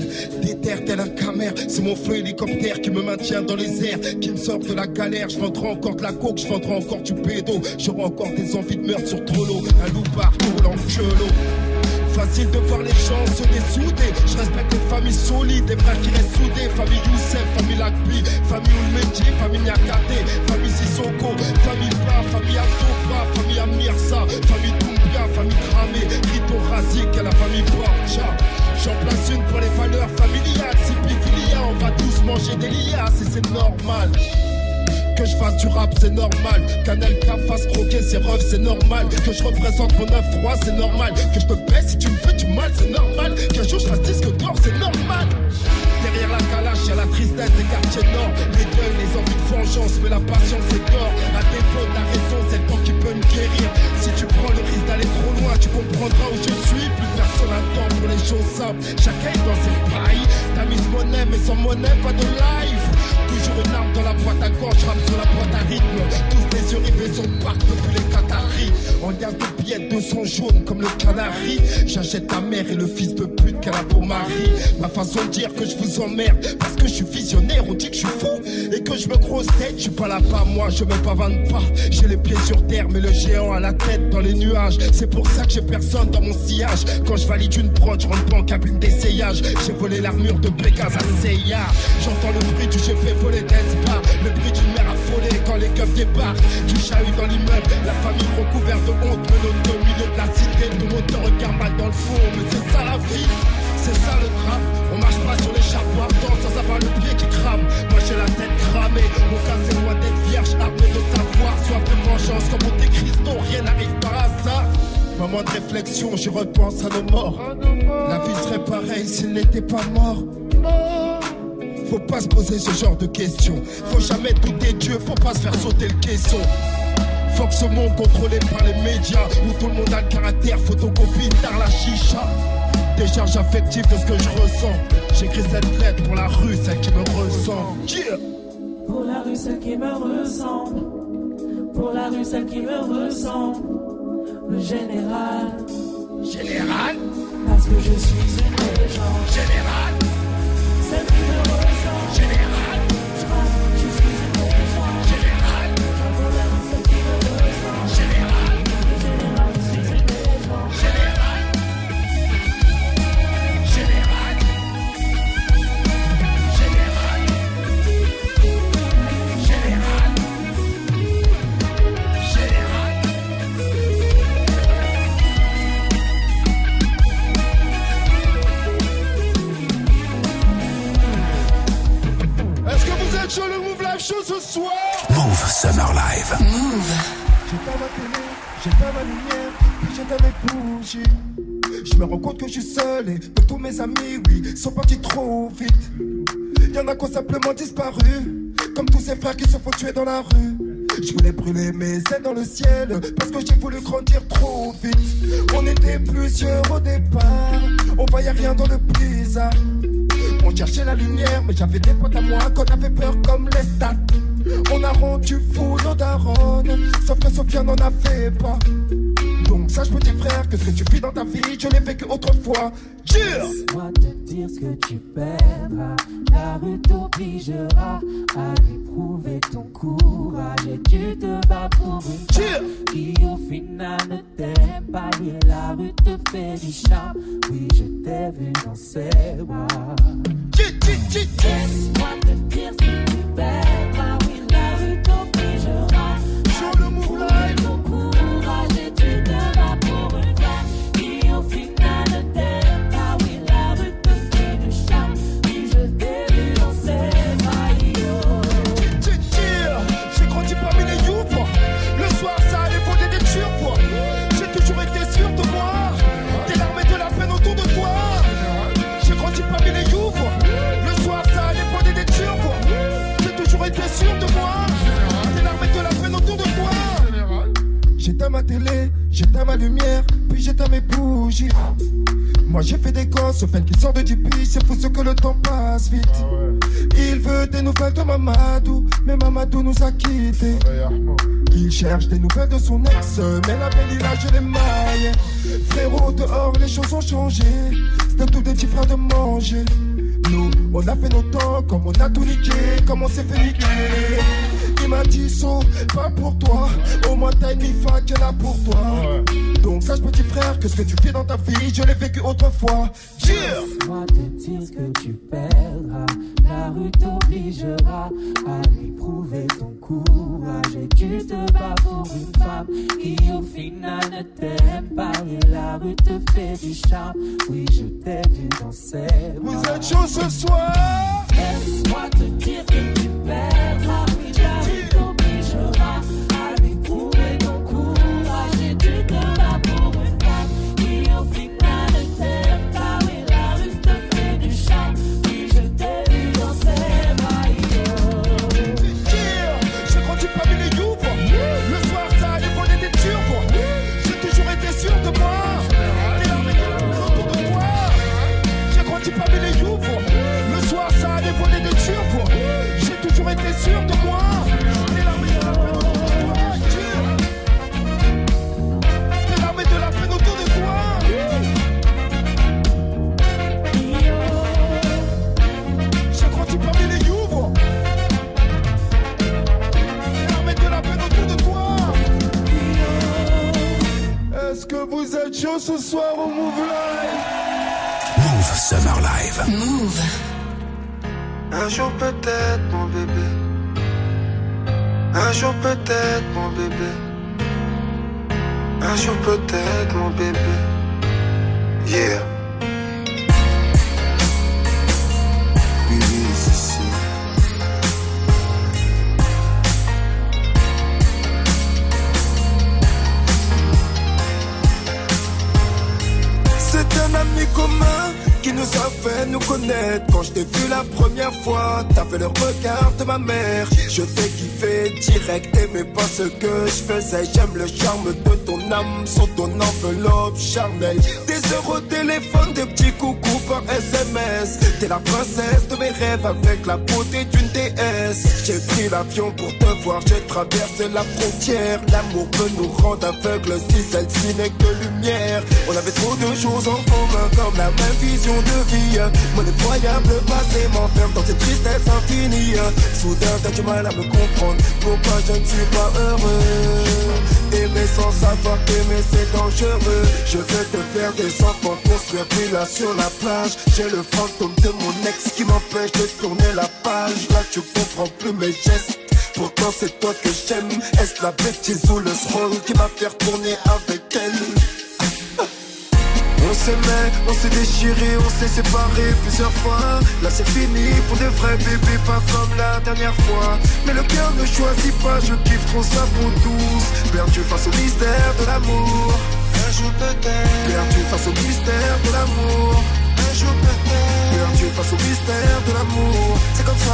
Speaker 10: Déterre tel un camère. C'est mon flot hélicoptère qui me maintient dans les airs. Qui me sort de la galère. Je vendrai encore de la coke. Je vendrai encore du pédo. J'aurai encore des envies de meurtre sur Trollo. Un loupard roulant chelo. Facile de voir les gens se dessouder. Je respecte les familles solides, des frères qui restent soudés. Famille Youssef, famille Lakbi, famille Oulmedi, famille Nyakate, famille Sissoko, famille Ba, famille Atopa, famille Amirsa, famille Doumbia, famille Kramé, Rito Razik et la famille Borcha. J'en place une pour les valeurs familiales. Si Pifilia, on va tous manger des liasses et c'est normal que je fasse du rap, c'est normal. Canalka fasse croquer ses refs, c'est normal. Que je représente mon 9-3, c'est normal. Que je te baisse si tu me fais du mal, c'est normal. Qu'un jour je fasse disque d'or, c'est normal. Derrière la calache, y'a la tristesse des quartiers nord. Les gueules, les envies de vengeance, mais la patience est corps. À défaut de la raison, c'est le temps qui peut me guérir. Si tu prends le risque d'aller trop loin, tu comprendras où je suis. Plus personne attend pour les choses simples. Chacun est dans ses pailles. T'as mis monnaie, mais sans monnaie, pas de live. Toujours une arme dans la boîte à gauche, rappe sur la boîte à rythme. Tous les yeux rivés sur parc depuis les Qataris. En lien de billets de sang jaune comme le canari. J'achète ta mère et le fils de pute qu'elle a pour mari. Ma façon de dire que je vous emmerde parce que je suis visionnaire, on dit que je suis fou et que je me grosse tête. Je suis pas là pas moi, je me pavane pas. J'ai les pieds sur terre, mais le géant à la tête dans les nuages. C'est pour ça que j'ai personne dans mon sillage. Quand je valide une prod, je rentre pas en cabine d'essayage. J'ai volé l'armure de Pégase à Seiya. J'entends le bruit du GP le bruit d'une mère affolée quand les keufs débarquent. Du chahut dans l'immeuble, la famille recouverte de honte. Menotté au milieu de la cité, tout le monde regarde mal dans le fond. Mais c'est ça la vie, c'est ça le drame. On marche pas sur les chapeaux ardents sans avoir le pied qui crame. Moi j'ai la tête cramée, mon cas c'est loin d'être vierge, armé de savoir. Soif de vengeance comme Monte Cristo, rien n'arrive par hasard. Moment de réflexion, je repense à nos morts. La vie serait pareille s'il n'était pas mort. Faut pas se poser ce genre de questions. Faut jamais douter Dieu, faut pas se faire sauter le caisson. Faut que ce monde contrôlé par les médias, où tout le monde a le caractère, photocopie, tard la chicha. Décharge affective de ce que je ressens. J'écris cette lettre pour la rue, celle qui me ressemble. Yeah.
Speaker 8: Pour la rue, celle qui me ressemble. Pour la rue, celle qui me ressemble. Le général.
Speaker 10: Général
Speaker 8: Parce que je suis une légende.
Speaker 10: Général tous mes amis, oui, sont partis trop vite. Y'en a qui ont simplement disparu, comme tous ces frères qui se font tuer dans la rue. Je voulais brûler mes ailes dans le ciel, parce que j'ai voulu grandir trop vite. On était plusieurs au départ, on voyait rien dans le blizzard. On cherchait la lumière, mais j'avais des potes à moi qu'on avait peur comme les stats. On a rendu fou nos darons, sauf que Sophia n'en avait pas. Sache petit frère que ce que tu vis dans ta vie, je l'ai vécu autrefois. Yeah
Speaker 8: Laisse-moi te dire ce que tu perdras. La rue t'obligera à lui prouver ton courage. Et tu te bats pour une femme qui au final ne t'aime pas. Oui, la rue te fait du charme. Oui, je t'ai vu dans ses bras. Laisse-moi te dire ce que tu perdras.
Speaker 10: J'éteins ma télé, j'éteins ma lumière Puis j'éteins mes bougies moi j'ai fait des gosses, fan qui sort de DP, c'est fou ce que le temps passe vite. Il veut des nouvelles de Mamadou, mais Mamadou nous a quittés. Il cherche des nouvelles de son ex, mais la belle il a je les mailles. Frérot, dehors les choses ont changé, c'était tout des petits frères de manger. Nous, on a fait nos temps, comme on a tout niqué, comme on s'est fait niquer. M'a dit pas pour toi, au moins t'as une fa qui est là pour toi. Donc sache petit frère que ce que tu fais dans ta vie, je l'ai vécu autrefois. Yeah!
Speaker 8: Laisse-moi te dire ce que tu perdras. La rue t'obligera à lui prouver ton courage. Et tu te bats pour une femme qui au final ne t'aime pas. Et la rue te fait du charme. Oui, je t'ai vu dans ses bras.
Speaker 10: Vous êtes chaud ce soir?
Speaker 8: Laisse-moi te dire que tu perdras.
Speaker 10: Vous êtes chaud ce soir au Move Live
Speaker 2: Move Summer Live.
Speaker 3: Move.
Speaker 11: Un jour peut-être mon bébé. Un jour peut-être mon bébé. Un jour peut-être mon bébé. Yeah.
Speaker 10: να μην κομμάτι. Qui nous a fait nous connaître. Quand je t'ai vu la première fois, t'avais le regard de ma mère. Je t'ai kiffé direct, aimé pas ce que je faisais. J'aime le charme de ton âme sur ton enveloppe charnelle. Des heures au téléphone, des petits coucous par SMS. T'es la princesse de mes rêves avec la beauté d'une déesse. J'ai pris l'avion pour te voir, j'ai traversé la frontière. L'amour peut nous rendre aveugles si celle-ci n'est que lumière. On avait trop de choses en commun, comme la même vision de vie. Mon effroyable passé m'enferme dans cette tristesse infinie. Soudain, t'as du mal à me comprendre. Pourquoi je ne suis pas heureux? Aimer sans savoir qu'aimer c'est dangereux. Je veux te faire des enfants, construire villa sur la plage. J'ai le fantôme de mon ex qui m'empêche de tourner la page. Là, tu comprends plus mes gestes. Pourtant, c'est toi que j'aime. Est-ce la bêtise ou le scroll qui m'a fait tourner avec elle? On s'aimait, on s'est déchiré, on s'est séparé plusieurs fois. Là c'est fini pour des vrais bébés, pas comme la dernière fois. Mais le cœur ne choisit pas, je kiffe trop sa peau douce. Perdu face au mystère de l'amour.
Speaker 11: Un jour peut-être.
Speaker 10: Perdu face au mystère de l'amour.
Speaker 11: Un jour peut-être.
Speaker 10: Perdu face au mystère de l'amour. C'est comme ça.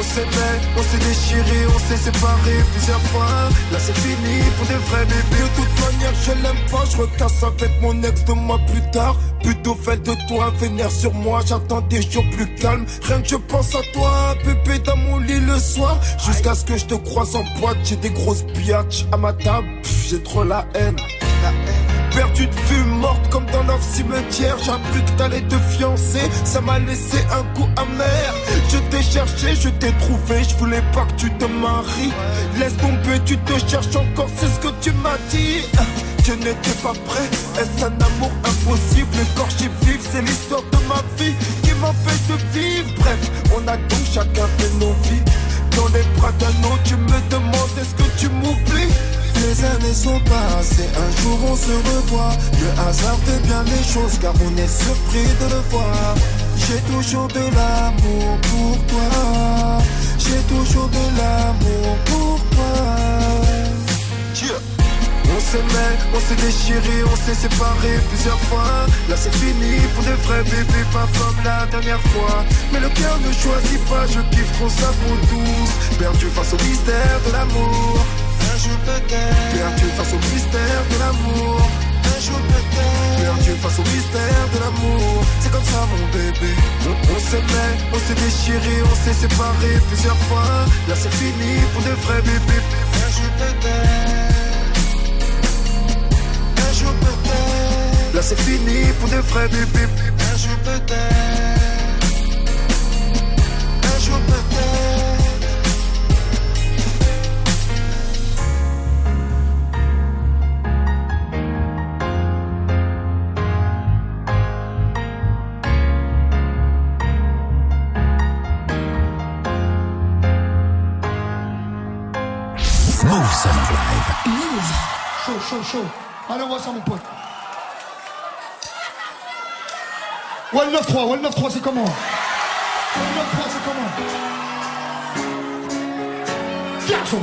Speaker 10: On, s'aimait, on s'est déchiré, on s'est séparé plusieurs fois. Là c'est fini pour des vrais bébés. De toute manière, je l'aime pas, je recasse avec mon ex de mois plus tard. Plutôt fait de toi, vénère sur moi, j'attends des jours plus calmes. Rien que je pense à toi, bébé dans mon lit le soir. Jusqu'à ce que je te croise en boîte, j'ai des grosses biatches à ma table. J'ai trop la haine. Perdu de vue, morte comme dans leur cimetière. J'ai appris que t'allais te fiancer, ça m'a laissé un coup amer. Je t'ai cherché, je t'ai trouvé, je voulais pas que tu te maries. Laisse tomber, tu te cherches encore, c'est ce que tu m'as dit. Je n'étais pas prêt, est-ce un amour impossible? Écorché vif, c'est l'histoire de ma vie qui m'empêche de vivre. Bref, on a donc chacun fait nos vies. Dans les bras d'un autre, tu me demandes est-ce que tu m'oublies? Les années sont passées, un jour on se revoit. Le hasard fait bien les choses car on est surpris de le voir. J'ai toujours de l'amour pour toi. J'ai toujours de l'amour pour toi. On s'aimait, on s'est déchiré, on s'est séparé plusieurs fois. Là c'est fini pour de vrais bébés, pas comme la dernière fois. Mais le cœur ne choisit pas, je kiffe trop sa peau douce. Perdu face au mystère de l'amour.
Speaker 11: Un jour peut-être.
Speaker 10: Perdu face au mystère de l'amour.
Speaker 11: Un jour peut-être.
Speaker 10: Perdu face au mystère de l'amour. C'est comme ça mon bébé. On, on s'aimait, on s'est déchiré, on s'est séparé plusieurs fois. Là c'est fini pour de vrais bébés.
Speaker 11: Un jour peut-être. Un jour peut-être.
Speaker 10: Là c'est fini pour de vrais bébés.
Speaker 11: Un jour peut-être.
Speaker 9: Allez, on voit ça, mon pote. Ouais, le 9-3, ouais, le 9-3, c'est comment? Ouais, le 9-3, c'est comment? Garçon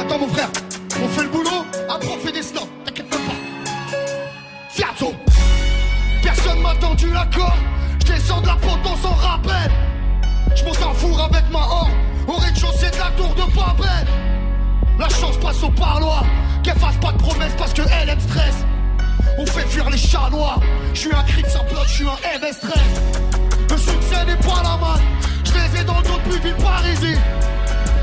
Speaker 9: Attends, mon frère, on fait le boulot, après on fait des snaps, t'inquiète pas. Fiato Personne m'a tendu la corde, je descends de la porte, on s'en rappelle. Je monte un four avec ma horde, au rez-de-chaussée de tour de Babel. La chance passe au parloir, qu'elle fasse pas de promesses parce que elle aime stress. On fait fuir les chats noirs, je suis un cri de je suis un MS stress. Le succès n'est pas la malle, je les ai dans le dos plus vite par ici.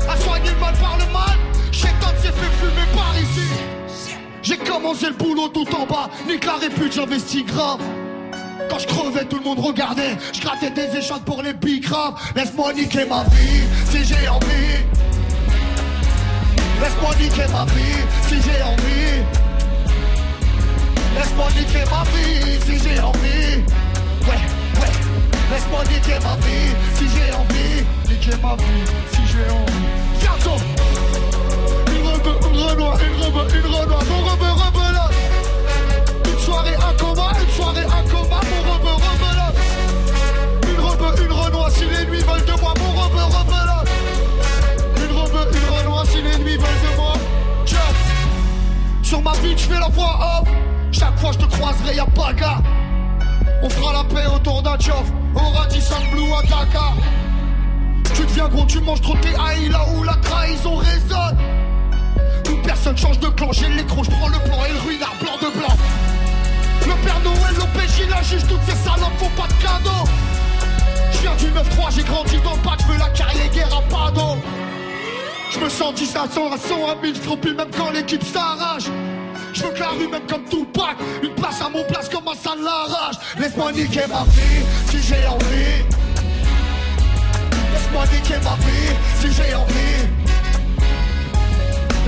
Speaker 9: À soigner le mal par le mal, Chétan s'est fait fumer par ici. J'ai commencé le boulot tout en bas, nique la répute, j'investis grave.
Speaker 12: Quand je crevais, tout le monde regardait. Je grattais des échanges pour les big rap. Laisse-moi niquer ma vie si j'ai envie. Laisse-moi niquer ma vie si j'ai envie. Laisse-moi niquer ma vie si j'ai envie. Ouais, ouais. Laisse-moi niquer ma vie si j'ai envie. Niquer ma vie si j'ai envie. Une une une une rebelote. Une soirée un coma, une soirée un coma. Mon rebe, rebelote. Une rebe, une renoir. Si les nuits veulent de moi, mon rebe, rebelote. Une rebe, une renoir. Si les nuits veulent de moi. Tiens. Sur ma vie, je fais la voix off. Chaque fois, je te croiserai, y'a pas gars. On fera la paix autour d'un tchof. Au radis blue à Dakar. Tu deviens gros, tu manges trop tes haïs là où la trahison résonne. Où personne change de clan, j'ai l'écran, je prends le plan et le ruinard blanc de blanc. Père Noël, l'OPJ, la juge, toutes ces salopes font pas de cadeaux. Je viens du 9-3, j'ai grandi dans le bac, veux la carrière guerre à pardon. Je me sens 10 à 100, à 100 à 1000, je même quand l'équipe s'arrache. Je veux que la rue, même comme Tupac, une place à mon place comme un salle l'arrache. Laisse-moi niquer ma vie si j'ai envie. Laisse-moi niquer ma vie si j'ai envie.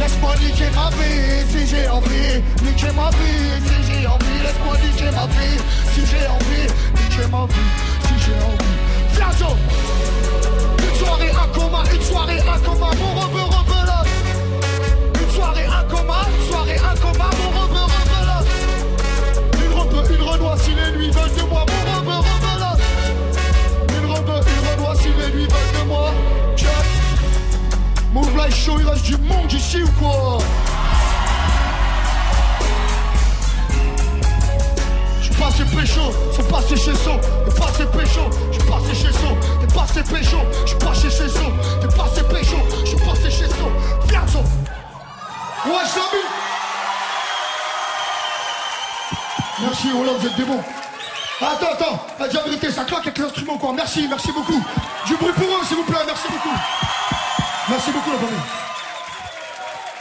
Speaker 12: Laisse-moi niquer ma vie si j'ai envie. Niquer ma vie si j'ai envie. Laisse-moi niquer ma vie si j'ai envie. Niquer ma vie si j'ai envie. Fiazo! Une soirée un coma, une soirée un coma, mon rebeu rebelote. Une soirée un coma, une soirée un coma, mon rebeu rebelote. Une rebeu, une renoir, si les nuits veulent de moi, mon rebeu rebelote. Une rebeu, une renoir, si les nuits veulent de moi. Move like show, il reste du monde ici ou quoi J'suis passé pécho, c'est passé chez So, t'es passé pécho, j'suis passé chez So, t'es passé pécho, j'suis passé chez So, t'es passé pécho, j'suis passé chez So, viens So Ouais, Samy Merci, oh là, vous êtes des bons. Attends, attends, la vérité, ça claque avec les instruments quoi. Merci, merci beaucoup. Du bruit pour eux, s'il vous plaît, merci beaucoup. Merci beaucoup la famille.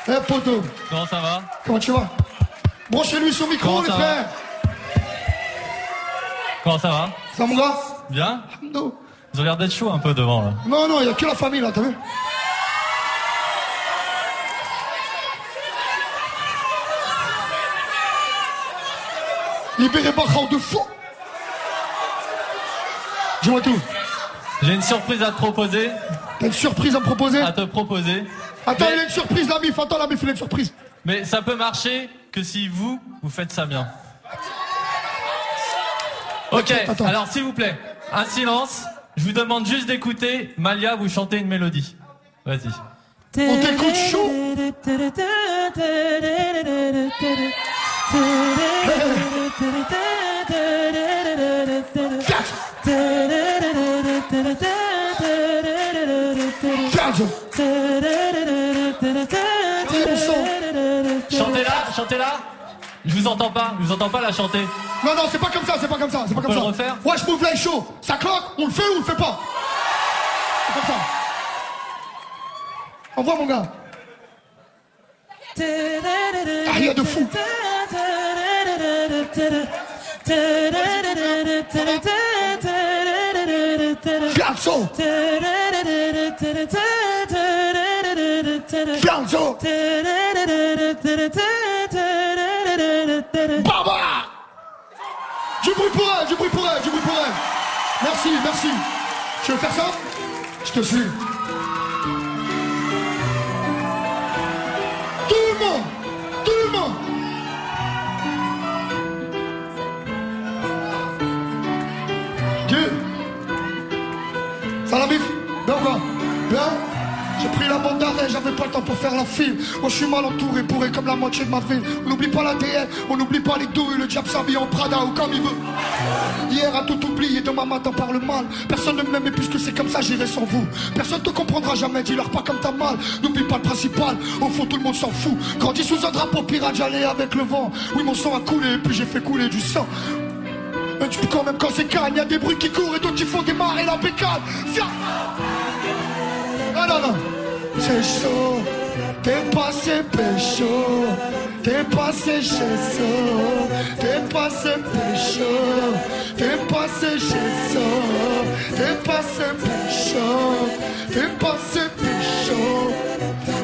Speaker 12: Eh poto,
Speaker 13: Comment ça va
Speaker 12: comment tu vas Branchez-lui son micro
Speaker 13: Comment
Speaker 12: les frères.
Speaker 13: Comment ça va
Speaker 12: Ça mon gars
Speaker 13: Bien
Speaker 12: Non.
Speaker 13: Ils ont l'air d'être chauds un peu devant là.
Speaker 12: Non, non, il n'y a que la famille là, t'as vu Libérez Bachar de fou Dis-moi tout.
Speaker 13: J'ai une surprise à te proposer.
Speaker 12: T'as une surprise à me proposer
Speaker 13: À te proposer.
Speaker 12: Attends,
Speaker 13: Mais-
Speaker 12: il a une surprise, la mif. Attends, la mif, il a une surprise.
Speaker 13: Mais ça peut marcher que si vous, vous faites ça bien. Ok,
Speaker 12: Attends.
Speaker 13: alors s'il vous plaît, un silence. Je vous demande juste d'écouter Malia vous chanter une mélodie. Vas-y.
Speaker 12: On t'écoute chaud. Fianzo.
Speaker 13: Chantez-la, chantez-la. Je vous entends pas, je vous entends pas la chanter.
Speaker 12: Non, non, c'est pas comme ça, c'est pas comme ça, c'est pas comme
Speaker 13: peut
Speaker 12: ça.
Speaker 13: le refaire
Speaker 12: Ouais, je move like show. Ça cloque, on le fait ou on le fait pas? C'est comme ça. Envoie mon gars. Ah, rien de fou. Fianzo. Fianzo. Baba Du bruit pour elle, du bruit pour elle, du bruit pour elle. Merci, merci. Tu veux faire ça Je te suis. Pour faire la film. Moi je suis mal entouré, bourré comme la moitié de ma ville. On n'oublie pas l'ADN, on n'oublie pas les douilles, le diable s'habille en Prada ou comme il veut. Hier a tout oublié, demain matin parle mal. Personne ne m'aime et puisque c'est comme ça, j'irai sans vous. Personne te comprendra jamais, dis-leur pas comme t'as mal. N'oublie pas le principal, au fond tout le monde s'en fout. Grandi sous un drapeau pirate, j'allais avec le vent. Oui, mon sang a coulé, puis j'ai fait couler du sang. Mais tu quand même quand c'est calme, y a des bruits qui courent et d'autres qui font démarrer la bécane. Viens Non, non, non, c'est chaud. T'es passé pécho, t'es passé chez ça, t'es passé pécho, t'es passé chez ça, t'es passé pécho, t'es passé pécho.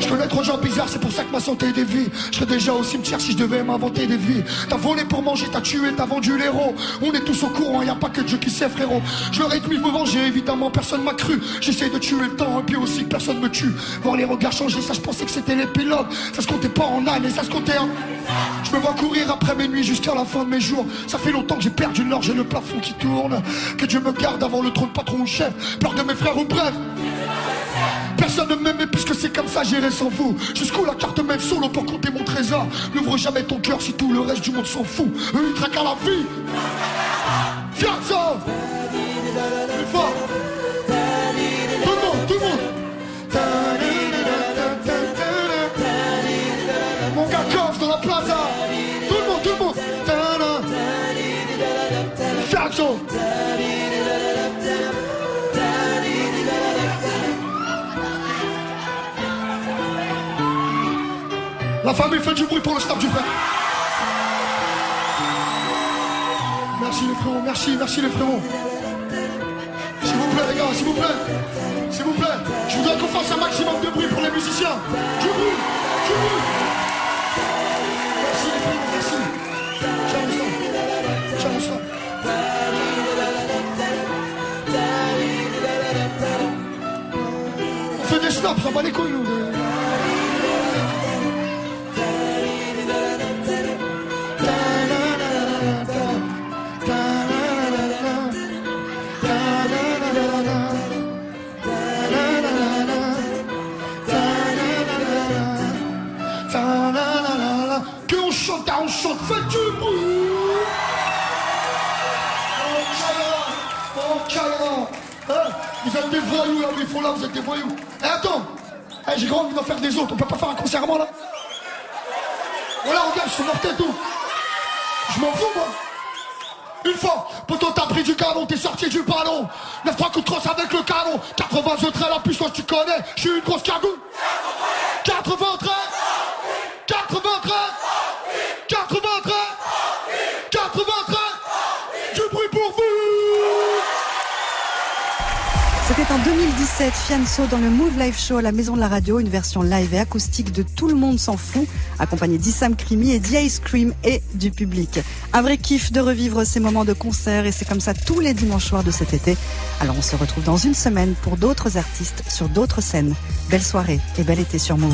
Speaker 12: Je connais trop gens bizarres, c'est pour ça que ma santé dévie. Je serais déjà au cimetière si je devais m'inventer des vies. T'as volé pour manger, t'as tué, t'as vendu l'héros. On est tous au courant, y a pas que Dieu qui sait, frérot. Je leur ai de me venger, évidemment, personne m'a cru. J'essaye de tuer le temps, et puis aussi personne me tue. Voir les regards changer, ça je pensais que c'était l'épilogue. Ça se comptait pas en âne, et ça se comptait en. Je me vois courir après mes nuits jusqu'à la fin de mes jours. Ça fait longtemps que j'ai perdu l'orge et le plafond qui tourne. Que Dieu me garde avant le trône patron ou chef. Peur de mes frères ou bref. Personne ne m'aimait puisque c'est comme ça j'irai sans vous. Jusqu'où la carte même solo pour compter mon trésor? N'ouvre jamais ton cœur si tout le reste du monde s'en fout. Eux ils traquent à la vie. Plus fort. Tout le monde, tout le monde La famille fait du bruit pour le staff du frère. Merci les frérots, merci, merci les frérots. S'il vous plaît les gars, s'il vous plaît. S'il vous plaît. Je voudrais qu'on fasse un maximum de bruit pour les musiciens. Du bruit, du bruit. Merci les frérots, merci. J'aime ça. J'aime ça. On fait des snaps, ça va les couilles nous. Voyous là, ils font là, vous êtes des voyous Eh attends. Eh j'ai grand envie d'en faire des autres, on peut pas faire un concert avant là. Voilà regarde, je suis mortel tout. Je m'en fous moi. Une fois, poto t'as pris du canon, t'es sorti du ballon 9 3 coups de crosse avec le canon. 80 je traits la puissance tu connais. Je suis une grosse cagoule. 80 traits 80 traits
Speaker 1: en 2017, Fianso dans le Move Live Show à la Maison de la Radio, une version live et acoustique de Tout le monde s'en fout, accompagné d'Issam Krimi et d'Ice Cream et du public. Un vrai kiff de revivre ces moments de concert et c'est comme ça tous les dimanches soirs de cet été. Alors on se retrouve dans une semaine pour d'autres artistes sur d'autres scènes. Belle soirée et bel été sur Move.